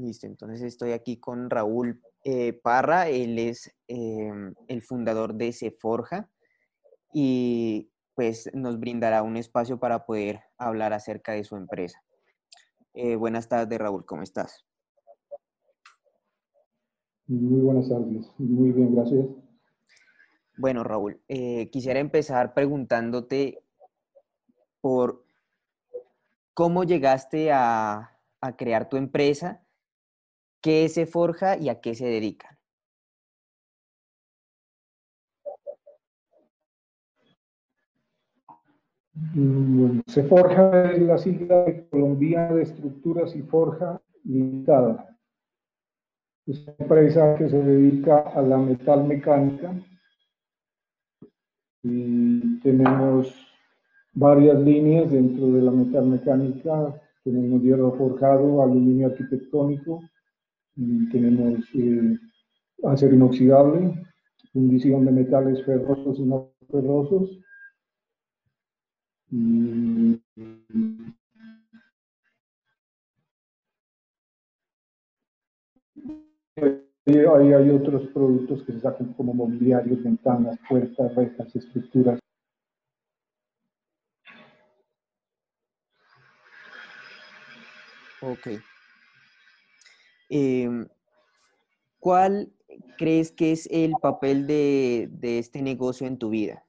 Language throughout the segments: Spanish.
Listo, entonces estoy aquí con Raúl eh, Parra, él es em, el fundador de Seforja y pues nos brindará un espacio para poder hablar acerca de su empresa. Eh, buenas tardes, Raúl, ¿cómo estás? Muy buenas tardes, muy bien, gracias. Bueno, Raúl, eh, quisiera empezar preguntándote por cómo llegaste a, a crear tu empresa qué se forja y a qué se dedican. Mm, se forja es la sigla de Colombia de Estructuras y Forja Limitada. Es una empresa que se dedica a la metal mecánica y tenemos varias líneas dentro de la metal mecánica. Tenemos hierro forjado, aluminio arquitectónico, tenemos eh, acero inoxidable, fundición de metales ferrosos y no ferrosos. hay, hay otros productos que se sacan como mobiliarios, ventanas, puertas, rejas, estructuras. Ok. Em, ¿Cuál crees que es el papel de, este negocio en tu vida?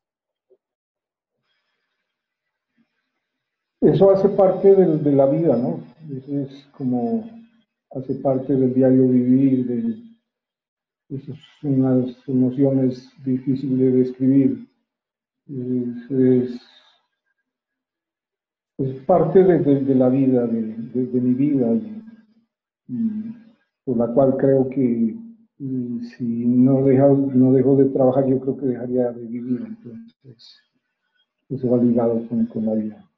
Eso hace parte de, la vida, ¿no? Eso es como, hace parte del diario vivir, de, esas unas emociones difíciles de describir. Es, es, parte de, la vida, de, mi vida por la cual creo que mm, si no dejo, no dejo de trabajar, yo creo que dejaría de vivir. Entonces, eso va ligado con, con la vida.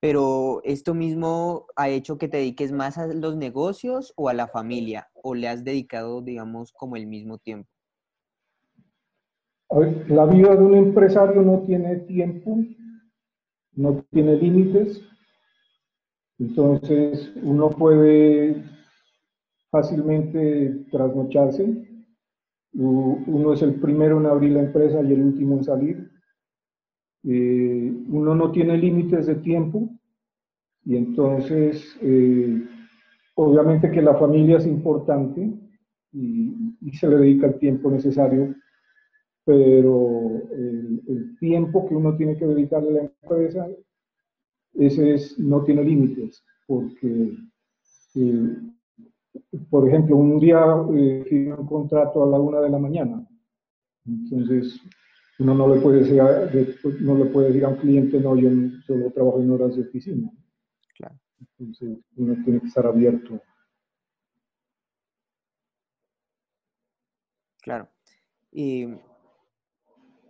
Pero esto mismo ha hecho que te dediques más a los negocios o a la familia, o le has dedicado, digamos, como el mismo tiempo. la vida de un empresario no tiene tiempo, no tiene límites, entonces uno puede fácilmente trasnocharse. Uno es el primero en abrir la empresa y el último en salir. Eh, uno no tiene límites de tiempo y entonces eh, obviamente que la familia es importante y, se le dedica el tiempo necesario, pero el, tiempo que uno tiene que dedicarle a la empresa, ese es, no tiene límites, porque eh, por ejemplo, un día eh, un contrato a la una de la mañana. Entonces, uno no le puede decir a, no le puede decir a un cliente, no, yo solo trabajo en horas de oficina. Claro. Entonces, uno tiene que estar abierto. Claro.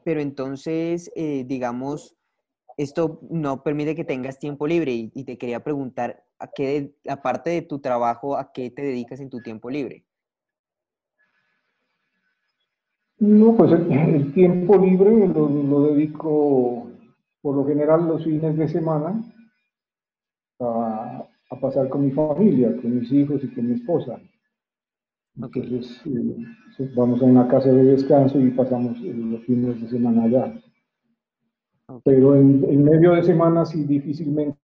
pero entonces, eh, digamos, esto no permite que tengas tiempo libre y te quería preguntar, a qué, aparte de tu trabajo, ¿a qué te dedicas en tu tiempo libre? No, pues el, tiempo libre lo, dedico por lo general los fines de semana a, pasar con mi familia, con mis hijos y con mi esposa. Entonces eh, vamos a una casa de descanso y pasamos los fines de semana allá. Pero en, en, medio de semana sí difícilmente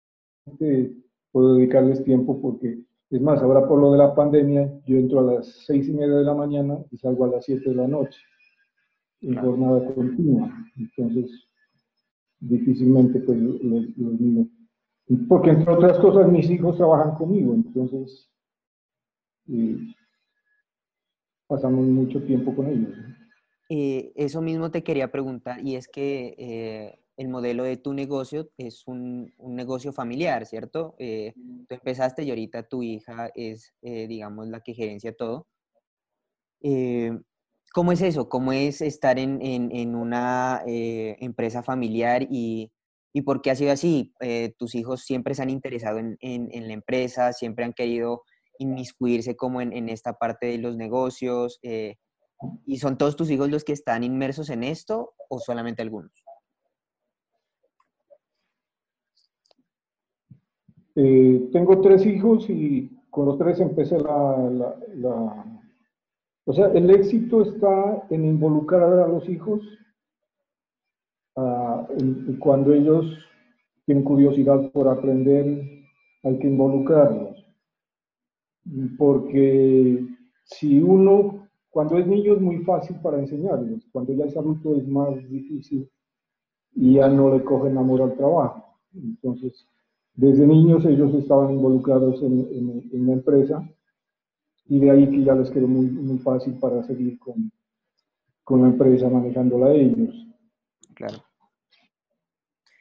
puedo dedicarles tiempo porque, es más, ahora por lo de la pandemia, yo entro a las seis y media de la mañana y salgo a las siete de la noche, en jornada continua. Entonces, difícilmente pues los, niños. Porque entre otras cosas mis hijos trabajan conmigo, entonces eh, pasamos mucho tiempo con ellos. Eh, eso mismo te quería preguntar, y es que eh, el modelo de tu negocio es un, negocio familiar, ¿cierto? Eh, tú empezaste y ahorita tu hija es, eh, digamos, la que gerencia todo. Eh, ¿Cómo es eso? ¿Cómo es estar en, una empresa familiar y, por qué ha sido así? ¿Tus hijos siempre se han interesado en, la empresa, siempre han querido inmiscuirse como en, esta parte de los negocios? ¿Y son todos tus hijos los que están inmersos en esto o solamente algunos? Eh, tengo tres hijos y con los tres empecé la, O sea, el éxito está en involucrar a los hijos cuando ellos tienen curiosidad por aprender, hay que involucrarlos. Porque si uno, cuando es niño es muy fácil para enseñarles, cuando ya es adulto es más difícil y ya no le cogen amor al trabajo. Entonces, desde niños ellos estaban involucrados en, en, la empresa y de ahí que ya les quedó muy, muy fácil para seguir con, con la empresa manejándola ellos. Claro.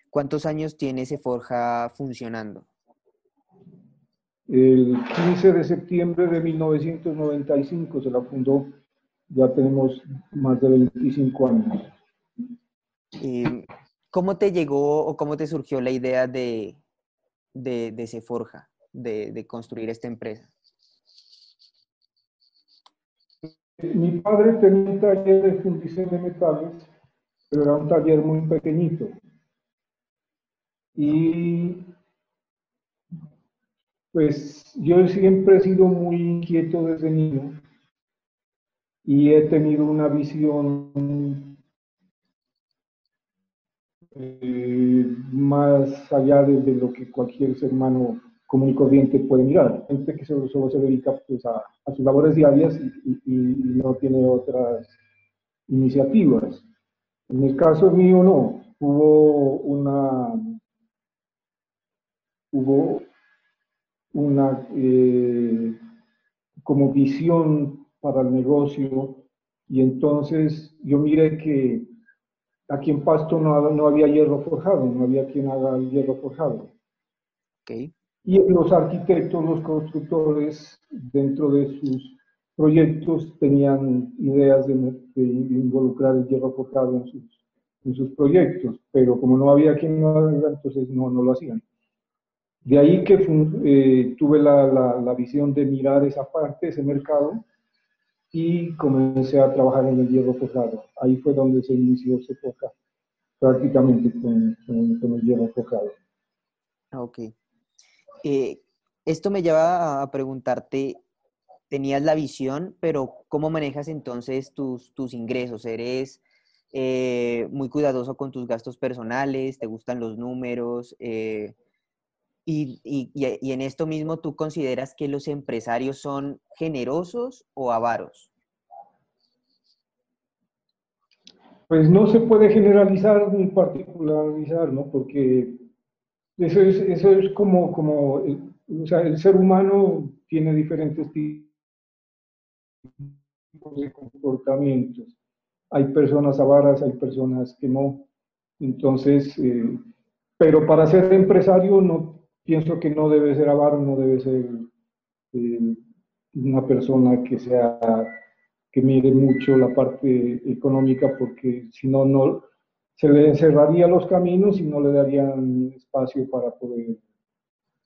¿Cuántos años tiene ese Forja funcionando? El 15 de septiembre de 1995 se la fundó, ya tenemos más de 25 años. ¿Cómo te llegó o cómo te surgió la idea de, de, de Seforja, de, de construir esta empresa? Mi padre tenía un taller de fundición de metales, pero era un taller muy pequeñito. Y pues yo siempre he sido muy inquieto desde niño y he tenido una visión eh, más allá de, lo que cualquier ser humano común y corriente puede mirar. Gente que solo, se dedica pues, a, sus labores diarias y, y, no tiene otras iniciativas. En el caso mío no. Hubo una hubo una eh, como visión para el negocio y entonces yo miré que aquí en Pasto no, no había hierro forjado, no había quien haga el hierro forjado. Y los arquitectos, los constructores, dentro de sus proyectos tenían ideas de, involucrar el hierro forjado en sus, en sus proyectos, pero como no había quien lo haga, entonces no, no lo hacían. De ahí que eh, tuve la, la, visión de mirar esa parte, ese mercado, y comencé a trabajar en el hierro forjado. Ahí fue donde se inició Sefoca, prácticamente con, con, el hierro forjado. Ok. Eh, esto me lleva a preguntarte, tenías la visión, pero ¿cómo manejas entonces tus, tus ingresos? ¿Eres eh, muy cuidadoso con tus gastos personales? ¿Te gustan los números? Y, y, en esto mismo, ¿tú consideras que los empresarios son generosos o avaros? Pues no se puede generalizar ni particularizar, ¿no? Porque eso es, eso es como, como o sea, el ser humano tiene diferentes tipos de comportamientos. Hay personas avaras, hay personas que no. Entonces, eh, pero para ser empresario no, pienso que no debe ser avaro, no debe ser eh, una persona que sea que mire mucho la parte económica porque si no, no se le encerraría los caminos y no le darían espacio para poder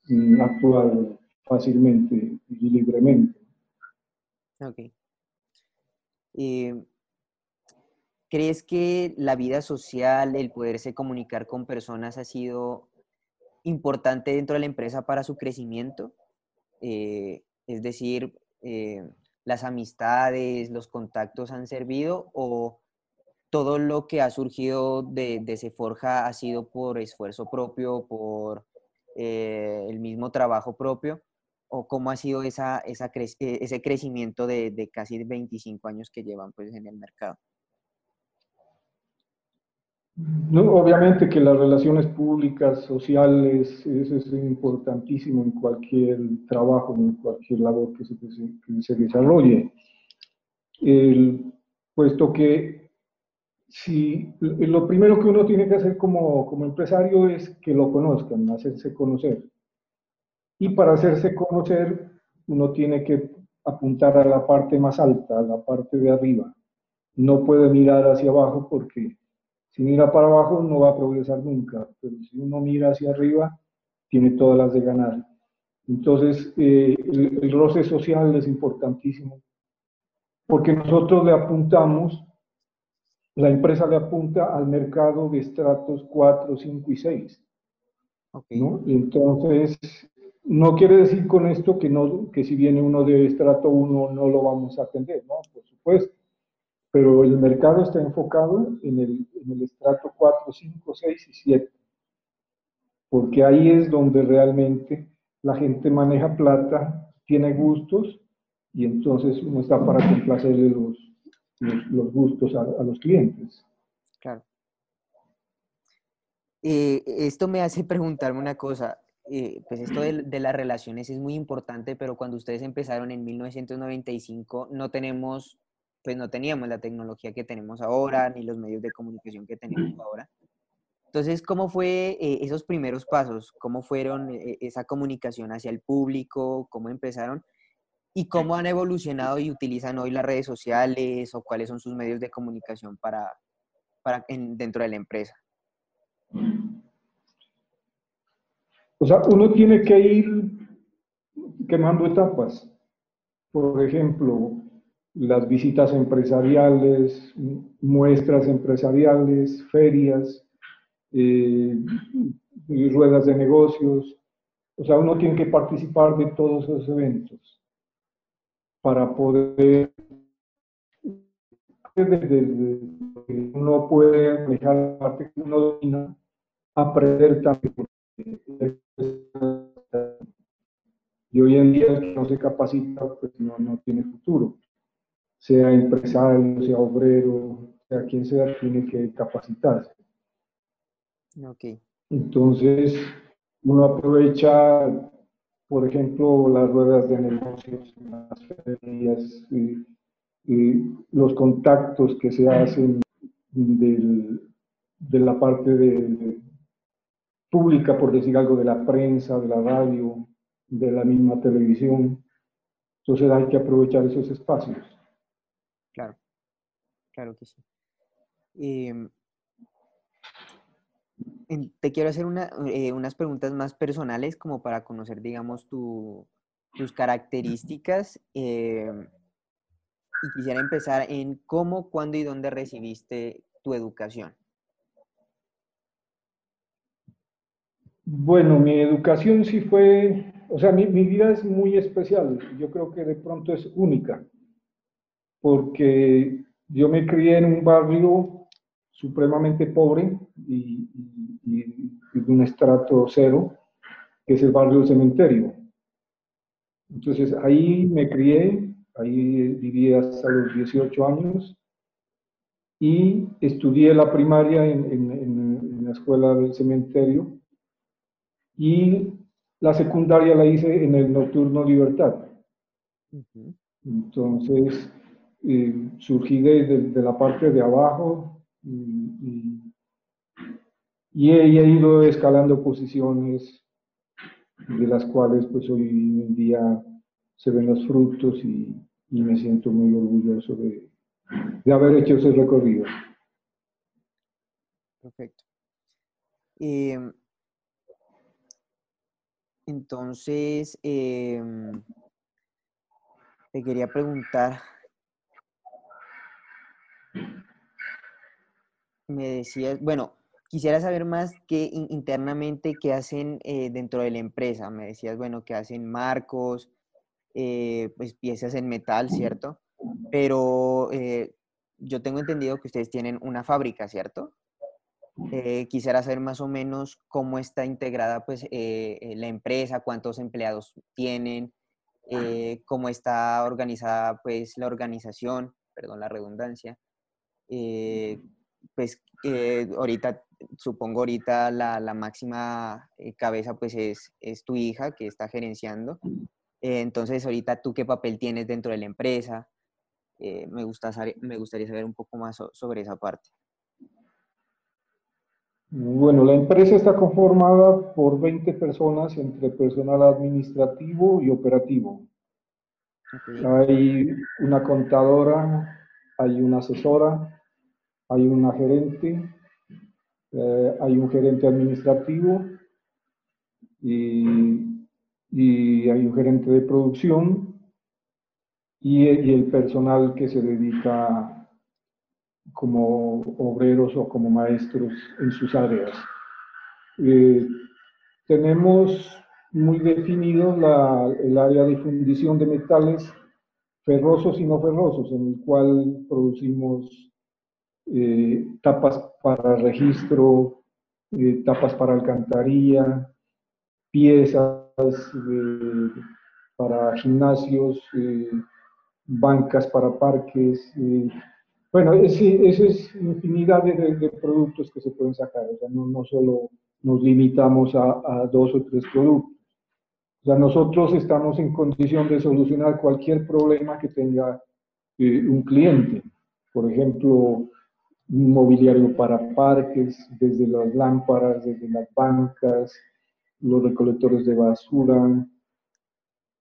mm, actuar fácilmente y libremente. Ok. ¿Crees que la vida social, el poderse comunicar con personas ha sido importante dentro de la empresa para su crecimiento. Eh, es decir, eh, las amistades, los contactos han servido o todo lo que ha surgido de, de Seforja ha sido por esfuerzo propio, por eh, el mismo trabajo propio, o cómo ha sido esa, esa ese crecimiento de, de, casi 25 años que llevan pues, en el mercado. Obviamente que las relaciones públicas, sociales, eso es importantísimo en cualquier trabajo, en cualquier labor que se, se desarrolle. El, puesto que si lo primero que uno tiene que hacer como, como empresario es que lo conozcan, hacerse conocer. Y para hacerse conocer, uno tiene que apuntar a la parte más alta, a la parte de arriba. No puede mirar hacia abajo porque si mira para abajo no va a progresar nunca, pero si uno mira hacia arriba, tiene todas las de ganar. Entonces, eh, el, roce social es importantísimo, porque nosotros le apuntamos, la empresa le apunta al mercado de estratos 4, 5 y 6. ¿no? Entonces, no quiere decir con esto que, no, que si viene uno de estrato 1 no lo vamos a atender, ¿no? Por supuesto. Pero el mercado está enfocado en el, en el estrato 4, 5, 6 y 7. Porque ahí es donde realmente la gente maneja plata, tiene gustos y entonces uno está para complacerle los, los, gustos a, a, los clientes. Claro. Eh, esto me hace preguntarme una cosa. Eh, pues esto de, de, las relaciones es muy importante, pero cuando ustedes empezaron en 1995 no tenemos, pues no teníamos la tecnología que tenemos ahora, ni los medios de comunicación que tenemos ahora. Entonces, ¿cómo fue eh, esos primeros pasos? ¿Cómo fueron eh, esa comunicación hacia el público? ¿Cómo empezaron? ¿Y cómo han evolucionado y utilizan hoy las redes sociales o cuáles son sus medios de comunicación para, para en, dentro de la empresa? O sea, uno tiene que ir quemando etapas. Por ejemplo, las visitas empresariales, muestras empresariales, ferias, eh, ruedas de negocios. O sea, uno tiene que participar de todos esos eventos para poder uno puede manejar la parte que uno domina, aprender también y hoy en día el que no se capacita, pues no, no tiene futuro. Sea empresario, sea obrero, sea quien sea, tiene que capacitarse. Okay. Entonces, uno aprovecha, por ejemplo, las ruedas de negocios, las ferias, y, y los contactos que se hacen del, de la parte de, pública, por decir algo, de la prensa, de la radio, de la misma televisión. Entonces hay que aprovechar esos espacios. Claro, claro que sí. Em, te quiero hacer eh, unas preguntas más personales como para conocer, digamos, tus características. Em, y quisiera empezar en cómo, cuándo y dónde recibiste tu educación. Bueno, mi educación sí fue, o sea, mi, vida es muy especial, yo creo que de pronto es única, porque yo me crié en un barrio supremamente pobre y, de un estrato cero, que es el barrio del cementerio. Entonces ahí me crié, ahí viví hasta los 18 años y estudié la primaria en la escuela del cementerio y la secundaria la hice en el Nocturno Libertad. Entonces, eh, surgí de, la parte de abajo y, he, ido escalando posiciones de las cuales pues hoy en día se ven los frutos y, me siento muy orgulloso de, de haber hecho ese recorrido. Perfecto. Eh, entonces, em, te quería preguntar, me decías, bueno, quisiera saber más qué internamente qué hacen eh, dentro de la empresa. Me decías, bueno, que hacen marcos, eh, pues piezas en metal, ¿cierto? Pero eh, yo tengo entendido que ustedes tienen una fábrica, ¿cierto? Quisiera saber más o menos cómo está integrada pues, la empresa, cuántos empleados tienen, cómo está organizada pues, la organización, perdón la redundancia. Pues ahorita, supongo ahorita la, la máxima cabeza pues es, es, tu hija que está gerenciando. entonces ahorita tú qué papel tienes dentro de la empresa. me, gusta, me gustaría saber un poco más sobre esa parte. Bueno, la empresa está conformada por 20 personas entre personal administrativo y operativo. Hay una contadora, hay una asesora, hay una gerente, eh, hay un gerente administrativo y, hay un gerente de producción y, y el personal que se dedica como obreros o como maestros en sus áreas. Eh, tenemos muy definido el área de fundición de metales ferrosos y no ferrosos, en el cual producimos eh, tapas para registro, eh, tapas para alcantarilla, piezas para gimnasios, eh, bancas para parques. bueno, esa es infinidad de, productos que se pueden sacar, o sea, no, solo nos limitamos a, dos o tres productos. O sea, nosotros estamos en condición de solucionar cualquier problema que tenga eh, un cliente. Por ejemplo, mobiliario para parques, desde las lámparas, desde las bancas, los recolectores de basura,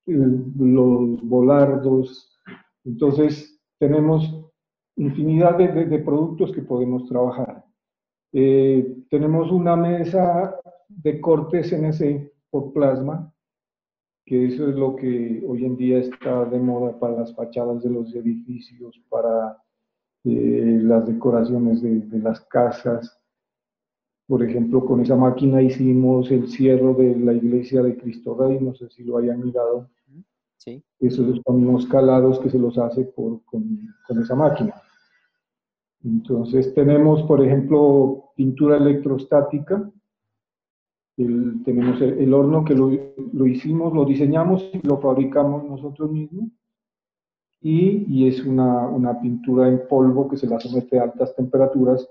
eh, los volardos. Entonces, tenemos infinidad de, productos que podemos trabajar. Eh, tenemos una mesa de corte CNC por plasma, que eso es lo que hoy en día está de moda para las fachadas de los edificios, para eh, las decoraciones de, las casas. Por ejemplo, con esa máquina hicimos el cierre de la iglesia de Cristo Rey, no sé si lo hayan mirado. Sí. Esos son unos calados que se los hace con, con esa máquina. Entonces tenemos, por ejemplo, pintura electrostática. tenemos el, horno que lo, hicimos, lo diseñamos y lo fabricamos nosotros mismos. Y, es una, pintura en polvo que se la somete a altas temperaturas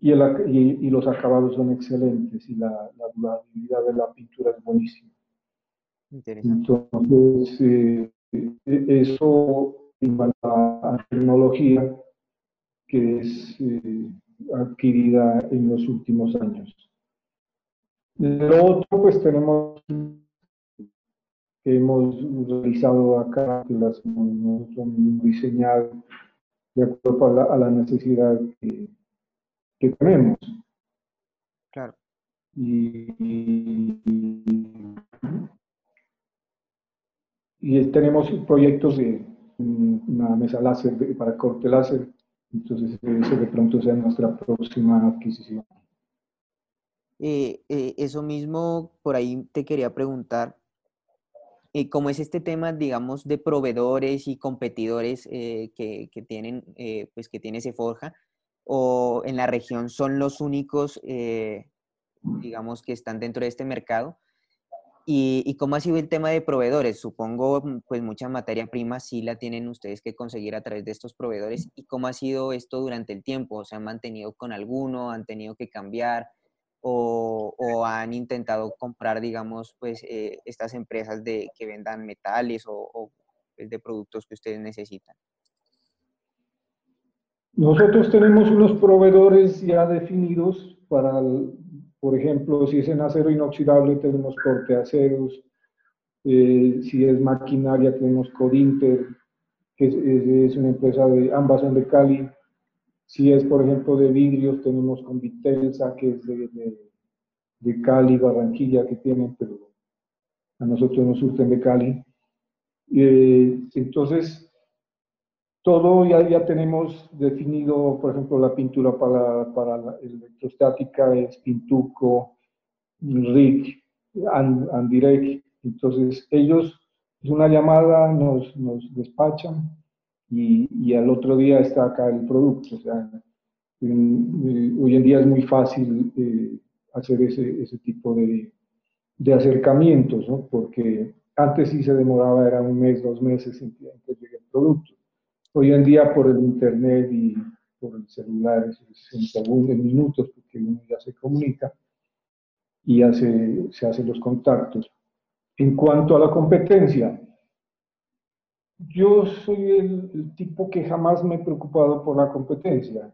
y, y, los acabados son excelentes y la, la, durabilidad de la pintura es buenísima. Entonces, eh, eso en la tecnología que es eh, adquirida en los últimos años. Lo otro, pues tenemos hemos realizado acá, que las hemos diseñado de acuerdo a la, a la necesidad que, que, tenemos. Claro. Y, y, tenemos proyectos de una mesa láser para corte láser entonces, eso de pronto sea nuestra próxima adquisición. Eh, eh, eso mismo, por ahí te quería preguntar, eh, ¿cómo es este tema, digamos, de proveedores y competidores que, que, tienen, pues que tiene Seforja? ¿O en la región son los únicos, digamos, que están dentro de este mercado? ¿Y, cómo ha sido el tema de proveedores? Supongo, mm, pues mucha materia prima sí la tienen ustedes que conseguir a través de estos proveedores. ¿Y cómo ha sido esto durante el tiempo? ¿Se han mantenido con alguno? ¿Han tenido que cambiar? ¿O, han intentado comprar, digamos, pues eh, estas empresas de, que vendan metales o, pues, de productos que ustedes necesitan? Nosotros tenemos unos proveedores ya definidos para por ejemplo, si es en acero inoxidable, tenemos corte aceros. Eh, si es maquinaria, tenemos Codinter, que es, una empresa de, ambas son de Cali. Si es, por ejemplo, de vidrios, tenemos con Vitelsa, que es de, de, Cali, Barranquilla, que tienen, pero a nosotros nos surten de Cali. Eh, entonces, todo ya, ya tenemos definido, por ejemplo, la pintura para, para la electrostática es Pintuco, RIC, Andirec. Entonces, ellos, es una llamada, nos, nos despachan y, y, al otro día está acá el producto. O sea, hoy en día es muy fácil eh, hacer ese, ese tipo de, de acercamientos, ¿no? porque antes sí se demoraba, era un mes, dos meses en que, en llegue el producto. Hoy en día por el internet y por el celular es en segundos, en minutos, porque uno ya se comunica y hace, se hacen los contactos. En cuanto a la competencia, yo soy el, tipo que jamás me he preocupado por la competencia.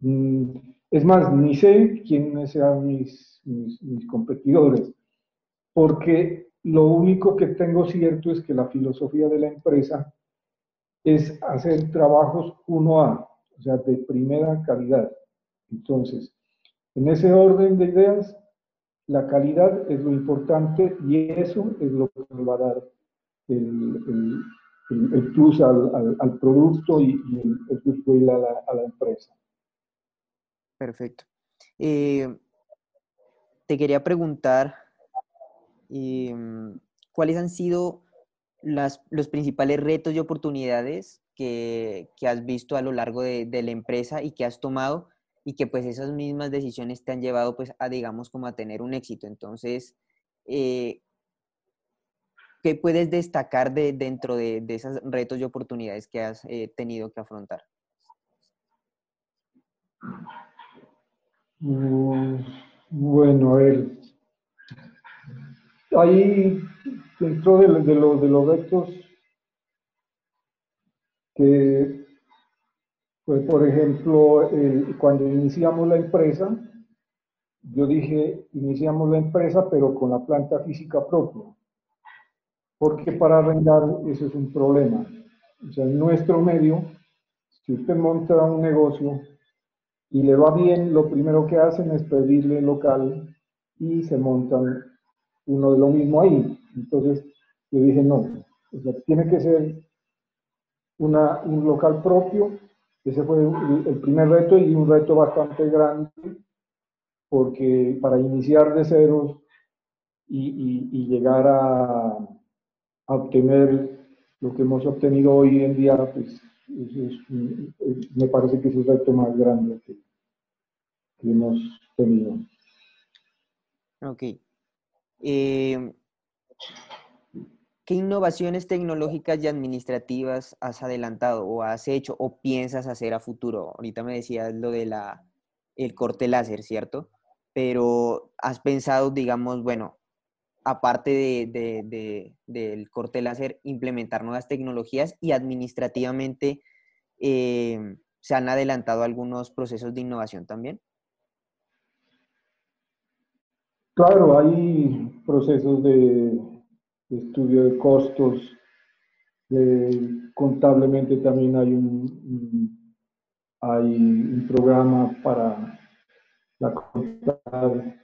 Mm, es más, ni sé quiénes sean mis, mis, mis competidores, porque lo único que tengo cierto es que la filosofía de la empresa es hacer trabajos 1A, o sea, de primera calidad. Entonces, en ese orden de ideas, la calidad es lo importante y eso es lo que nos va a dar el, plus al, producto y, el, plus a la, a la empresa. Perfecto. Eh, te quería preguntar, mm, ¿cuáles han sido los principales retos y oportunidades que, has visto a lo largo de, la empresa y que has tomado y que pues esas mismas decisiones te han llevado pues a digamos como a tener un éxito? Entonces, eh, ¿qué puedes destacar de, dentro de, esos retos y oportunidades que has eh, tenido que afrontar? Mm, bueno, ver, ahí dentro de, de, de los retos que pues por ejemplo cuando iniciamos la empresa yo dije iniciamos la empresa pero con la planta física propia porque para arrendar eso es un problema o sea en nuestro medio si usted monta un negocio y le va bien lo primero que hacen es pedirle local y se montan uno de lo mismo ahí entonces yo dije, no, tiene que ser una, un local propio. Ese fue el primer reto y un reto bastante grande, porque para iniciar de ceros y, llegar a, obtener lo que hemos obtenido hoy en día, pues me parece que es el reto más grande que, que hemos tenido. Ok. Eh, ¿Qué innovaciones tecnológicas y administrativas has adelantado o has hecho o piensas hacer a futuro? Ahorita me decías lo de la, el corte láser, ¿cierto? Pero has pensado, digamos, bueno, aparte de, del corte láser, implementar nuevas tecnologías y administrativamente eh, se han adelantado algunos procesos de innovación también. Claro, hay procesos de estudio de costos. contablemente también hay un, hay un programa para la contabilidad.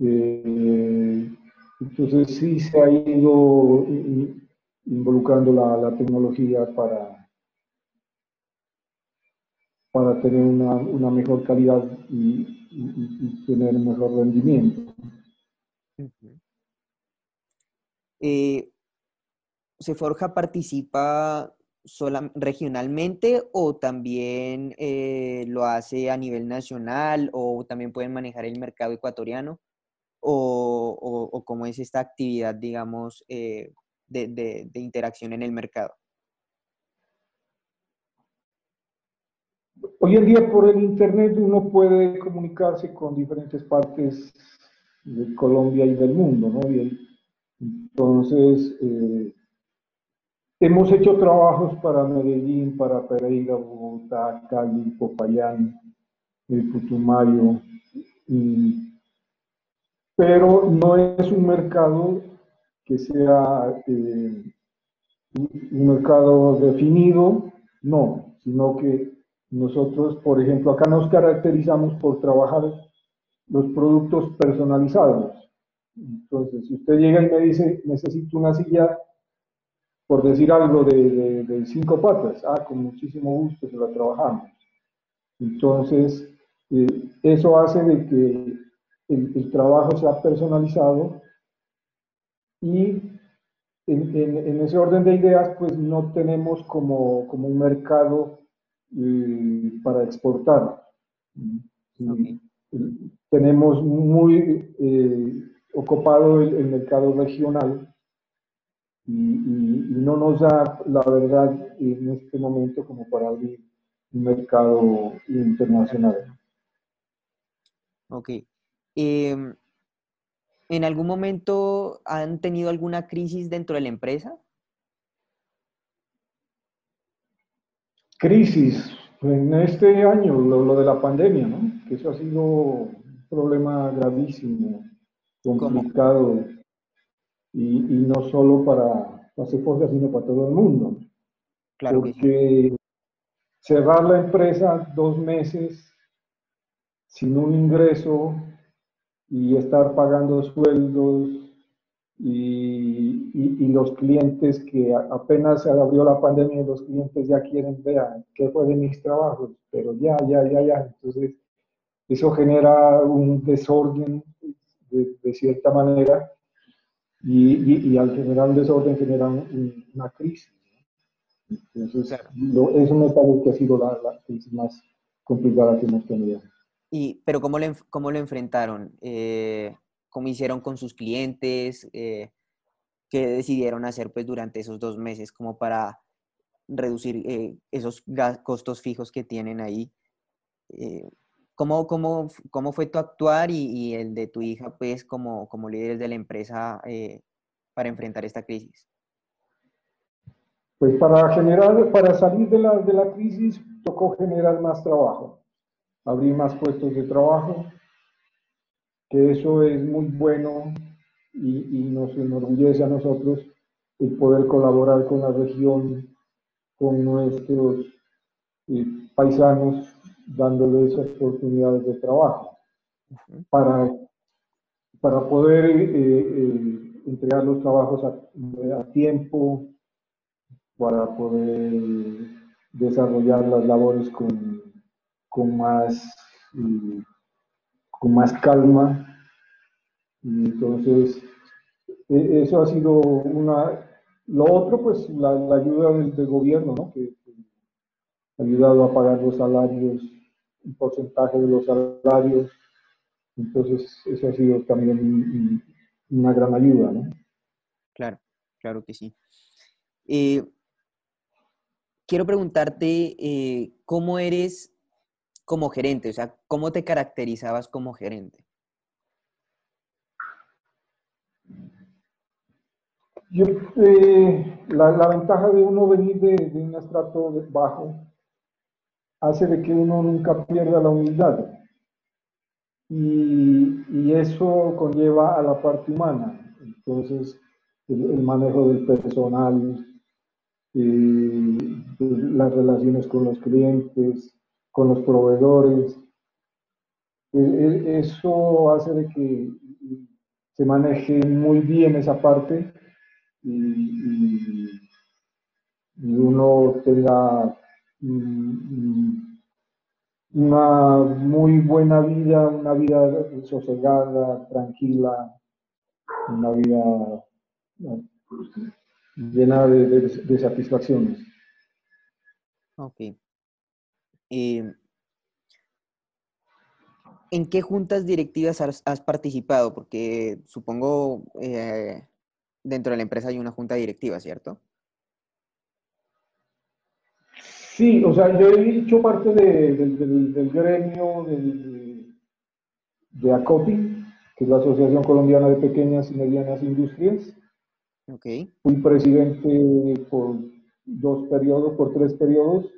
Eh, entonces sí se ha ido involucrando la, tecnología para, para tener una, mejor calidad y, tener mejor rendimiento. Eh, ¿Seforja participa sola, regionalmente o también eh, lo hace a nivel nacional o también pueden manejar el mercado ecuatoriano? ¿O, cómo es esta actividad, digamos, eh, de, interacción en el mercado? Hoy en día por el Internet uno puede comunicarse con diferentes partes de Colombia y del mundo, ¿no? Entonces, eh, hemos hecho trabajos para Medellín, para Pereira, Bogotá, Cali, Popayán, el Putumayo, pero no es un mercado que sea eh, un mercado definido, no, sino que nosotros, por ejemplo, acá nos caracterizamos por trabajar los productos personalizados. Entonces, si usted llega y me dice, necesito una silla, por decir algo, de, cinco patas, ah, con muchísimo gusto se la trabajamos. Entonces, eh, eso hace de que el, trabajo sea personalizado y en, ese orden de ideas, pues no tenemos como, un mercado eh, para exportar. Tenemos muy eh, ocupado el, mercado regional y, no nos da, la verdad, en este momento como para abrir un mercado internacional. Ok. Em, ¿En algún momento han tenido alguna crisis dentro de la empresa? Crisis, en este año, lo, lo de la pandemia, ¿no? Que eso ha sido un problema gravísimo complicado y, no solo para las esposas, sino para todo el mundo. Claro Porque cerrar la empresa dos meses sin un ingreso y estar pagando sueldos y, y, los clientes que apenas se abrió la pandemia los clientes ya quieren ver qué fue de mis trabajos, pero ya, ya, ya, ya. Entonces, eso genera un desorden de, cierta manera y, al generar un desorden generan una crisis. Entonces, eso me parece que ha sido la, crisis más complicada que hemos tenido. Y, pero ¿cómo lo, cómo lo enfrentaron? Eh, ¿Cómo hicieron con sus clientes? Eh, ¿Qué decidieron hacer pues, durante esos dos meses como para reducir eh, esos costos fijos que tienen ahí? Eh, ¿cómo, cómo, cómo, fue tu actuar y, y, el de tu hija pues, como, como líderes de la empresa para enfrentar esta crisis? Pues para generar, para salir de la, de la crisis tocó generar más trabajo, abrir más puestos de trabajo, que eso es muy bueno y, y nos enorgullece a nosotros el poder colaborar con la región, con nuestros eh, paisanos, dándoles oportunidades de trabajo. Para, para poder eh, eh, entregar los trabajos a, a tiempo, para poder desarrollar las labores con, con más, eh, con más calma. Entonces, e, eso ha sido una... Lo otro, pues, la, ayuda del, gobierno, ¿no? Que, ha ayudado a pagar los salarios, un porcentaje de los salarios. Entonces, eso ha sido también una gran ayuda, ¿no? Claro, claro que sí. Eh, quiero preguntarte eh, cómo eres como gerente, o sea, cómo te caracterizabas como gerente. Yo, eh, la, ventaja de uno venir de, un estrato bajo hace de que uno nunca pierda la humildad. Y, eso conlleva a la parte humana. Entonces, el manejo del personal, eh, las relaciones con los clientes, con los proveedores. E, e, eso hace de que se maneje muy bien esa parte y, uno tenga mm, una muy buena vida, una vida sosegada, tranquila, una vida llena de, satisfacciones. Ok. Em, ¿En qué juntas directivas has, participado? Porque supongo eh, dentro de la empresa hay una junta directiva, ¿cierto? Sí, o sea, yo he hecho parte del, gremio de, ACOPI, que es la Asociación Colombiana de Pequeñas y Medianas Industrias. Fui presidente por dos periodos, por tres periodos.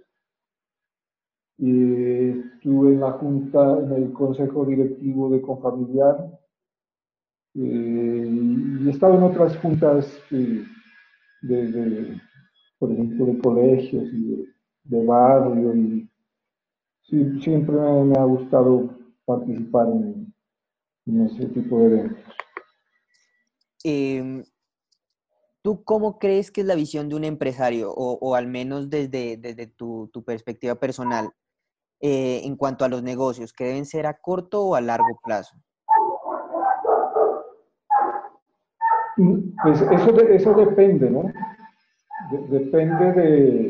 Estuve en la junta, en el consejo directivo de Confamiliar. Eh, y he estado en otras juntas de, por ejemplo, de colegios y de, barrio. Y siempre me, ha gustado participar en, ese tipo de eventos. Em, ¿Tú cómo crees que es la visión de un empresario, o, al menos desde, desde tu, perspectiva personal, eh, en cuanto a los negocios, que deben ser a corto o a largo plazo? Mm, pues eso, eso depende, ¿no? depende de,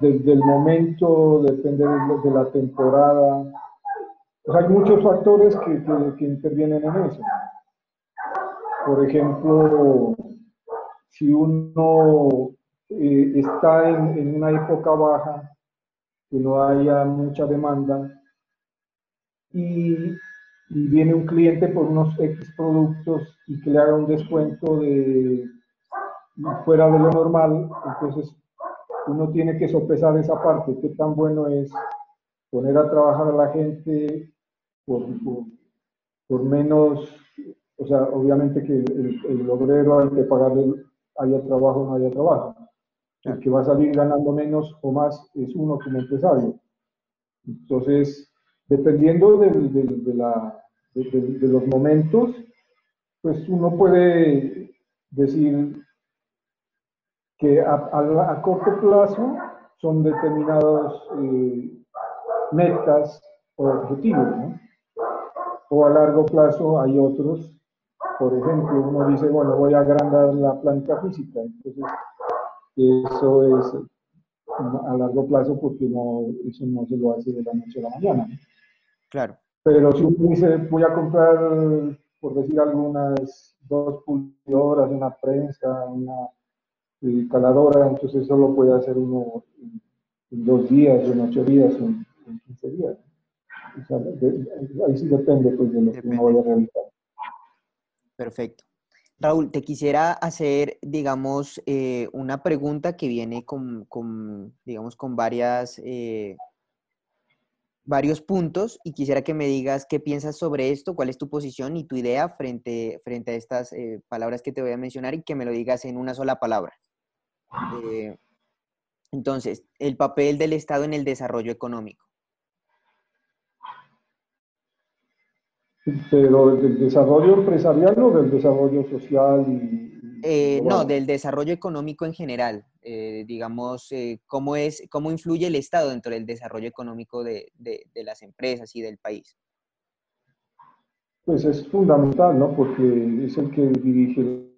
del momento, depende de, la temporada. hay muchos factores que, que intervienen en eso. Por ejemplo, si uno eh, está en, una época baja, que no haya mucha demanda, y, viene un cliente por unos X productos y que le haga un descuento de fuera de lo normal, entonces uno tiene que sopesar esa parte, qué tan bueno es poner a trabajar a la gente por, por menos o sea, obviamente que el, obrero hay que pagarle, haya trabajo o no haya trabajo. El que va a salir ganando menos o más es uno como empresario. Entonces, dependiendo de, la, de, los momentos, pues uno puede decir que a, corto plazo son determinados eh, metas o objetivos. O a largo plazo hay otros por ejemplo, uno dice, bueno, voy a agrandar la planta física, entonces eso es a largo plazo porque no, eso no se lo hace de la noche a la mañana. Claro. Pero si uno dice, voy a comprar, por decir algunas, dos pulgadoras, una prensa, una eh, caladora, entonces eso lo puede hacer uno en, dos días, en ocho días, en, en 15 días. ahí sí depende pues, de lo que uno vaya a realizar. Perfecto. Raúl, te quisiera hacer, digamos, eh, una pregunta que viene con, digamos, con varias, eh, varios puntos y quisiera que me digas qué piensas sobre esto, cuál es tu posición y tu idea frente, frente a estas eh, palabras que te voy a mencionar y que me lo digas en una sola palabra. entonces, el papel del Estado en el desarrollo económico. Pero del desarrollo empresarial o del desarrollo social eh, no, del desarrollo económico en general. Eh, digamos, eh, cómo, es, cómo influye el Estado dentro del desarrollo económico de, las empresas y del país. Pues es fundamental, ¿no? Porque es el que dirige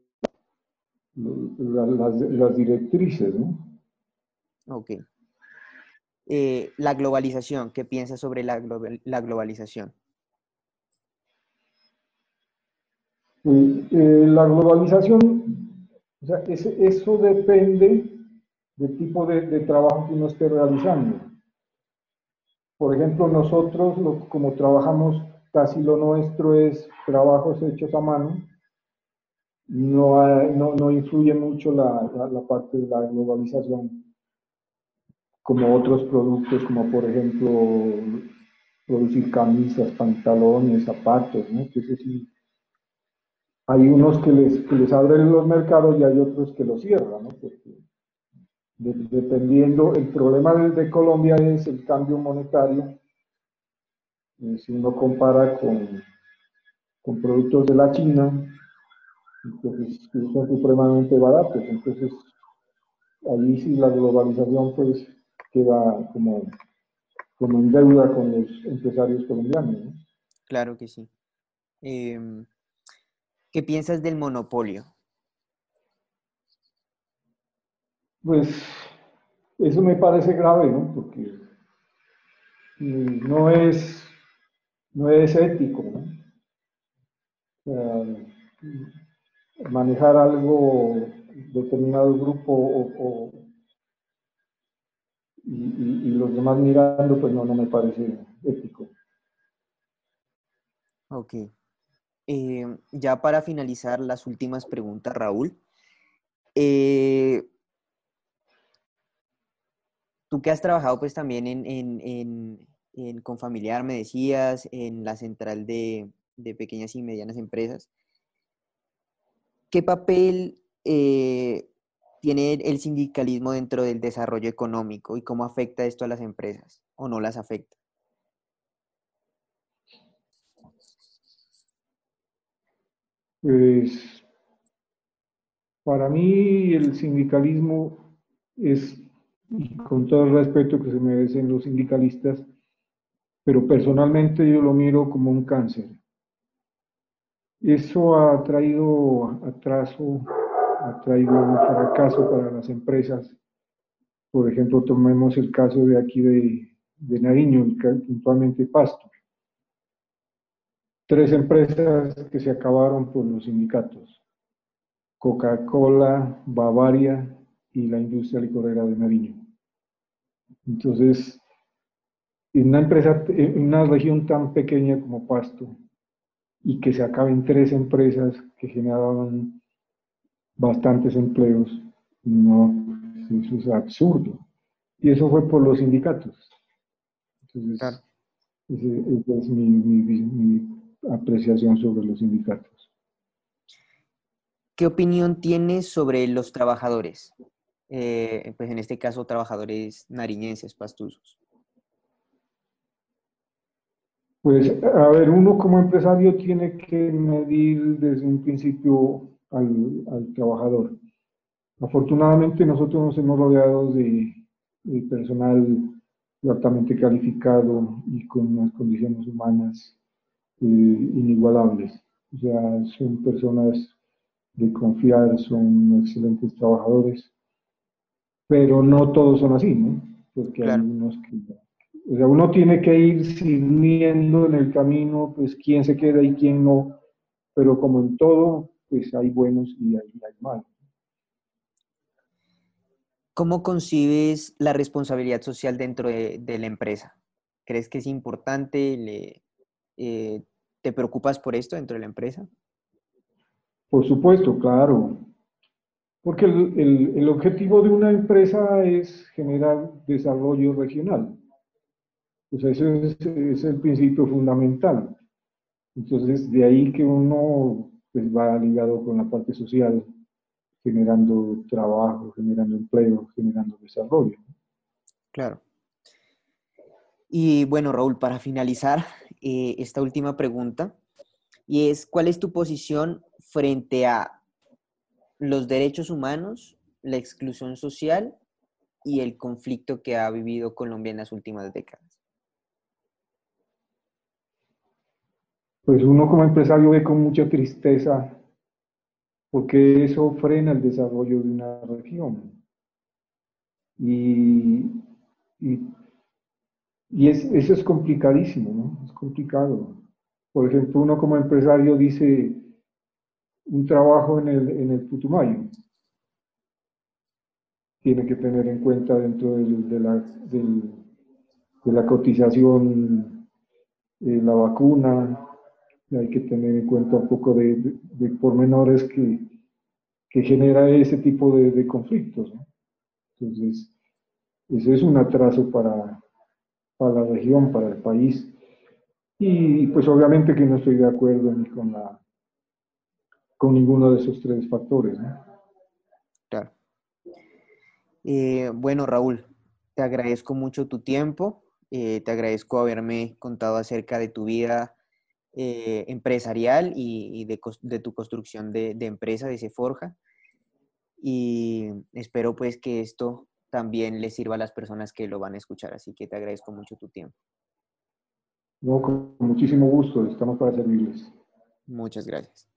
las, directrices, ¿no? Ok. la globalización, ¿qué piensas sobre la globalización? Eh, la globalización, o sea, eso depende del tipo de, trabajo que uno esté realizando. Por ejemplo, nosotros, como trabajamos, casi lo nuestro es trabajos hechos a mano, no, no, no influye mucho la, la, parte de la globalización como otros productos, como por ejemplo producir camisas, pantalones, zapatos, ¿no? que eso sí hay unos que les, les abren los mercados y hay otros que los cierran, ¿no? Porque dependiendo, el problema de, Colombia es el cambio monetario. Eh, si uno compara con, con productos de la China, entonces son supremamente baratos. Entonces, ahí sí la globalización pues queda como, como en deuda con los empresarios colombianos. ¿no? Claro que sí. Em, ¿Qué piensas del monopolio? Pues eso me parece grave, ¿no? Porque no es, no es ético, ¿no? manejar algo, determinado grupo o, y, y, los demás mirando, pues no, no me parece ético. Ok. Eh, ya para finalizar las últimas preguntas, Raúl. Eh, tú que has trabajado pues también en, con familiar, me decías, en la central de, pequeñas y medianas empresas, ¿qué papel eh, tiene el sindicalismo dentro del desarrollo económico y cómo afecta esto a las empresas o no las afecta? Pues para mí el sindicalismo es, con todo el respeto que se merecen los sindicalistas, pero personalmente yo lo miro como un cáncer. Eso ha traído atraso, ha traído un fracaso para las empresas. Por ejemplo, tomemos el caso de aquí de, de Nariño, puntualmente Pasto tres empresas que se acabaron por los sindicatos. Coca-Cola, Bavaria y la industria licorera de Nariño. Entonces, en una empresa, en una región tan pequeña como Pasto, y que se acaben tres empresas que generaban bastantes empleos, no, eso es absurdo. Y eso fue por los sindicatos. Entonces, ese, es mi apreciación sobre los sindicatos. ¿Qué opinión tienes sobre los trabajadores? Eh, pues en este caso, trabajadores nariñenses, pastusos. Pues, a ver, uno como empresario tiene que medir desde un principio al, trabajador. Afortunadamente nosotros nos hemos rodeado de, de personal altamente calificado y con unas condiciones humanas inigualables. o sea, son personas de confiar, son excelentes trabajadores, pero no todos son así, ¿no? Porque hay unos que... O sea, uno tiene que ir sirviendo en el camino, pues quién se queda y quién no, pero como en todo, pues hay buenos y hay, hay malos. ¿Cómo concibes la responsabilidad social dentro de, la empresa? ¿Crees que es importante? Eh, ¿Te preocupas por esto dentro de la empresa? Por supuesto, claro. Porque el, objetivo de una empresa es generar desarrollo regional. Pues ese es, el principio fundamental. Entonces, de ahí que uno pues, va ligado con la parte social, generando trabajo, generando empleo, generando desarrollo. Claro. Y bueno, Raúl, para finalizar eh, esta última pregunta, y es, ¿cuál es tu posición frente a los derechos humanos, la exclusión social y el conflicto que ha vivido Colombia en las últimas décadas? Pues uno como empresario ve con mucha tristeza porque eso frena el desarrollo de una región. Y, y, eso es complicadísimo, ¿no? Es complicado. Por ejemplo, uno como empresario dice un trabajo en el, en el Putumayo. Tiene que tener en cuenta dentro de, la, de la cotización eh, la vacuna, hay que tener en cuenta un poco de, pormenores que, que, genera ese tipo de, conflictos. Entonces, eso es un atraso para, para la región, para el país. Y pues obviamente que no estoy de acuerdo ni con, la, con ninguno de esos tres factores. Claro. Eh, bueno, Raúl, te agradezco mucho tu tiempo, eh, te agradezco haberme contado acerca de tu vida eh, empresarial y, de, tu construcción de, empresa, de Seforja. Y espero pues que esto también le sirva a las personas que lo van a escuchar. Así que te agradezco mucho tu tiempo. No, con muchísimo gusto. Estamos para servirles. Muchas gracias.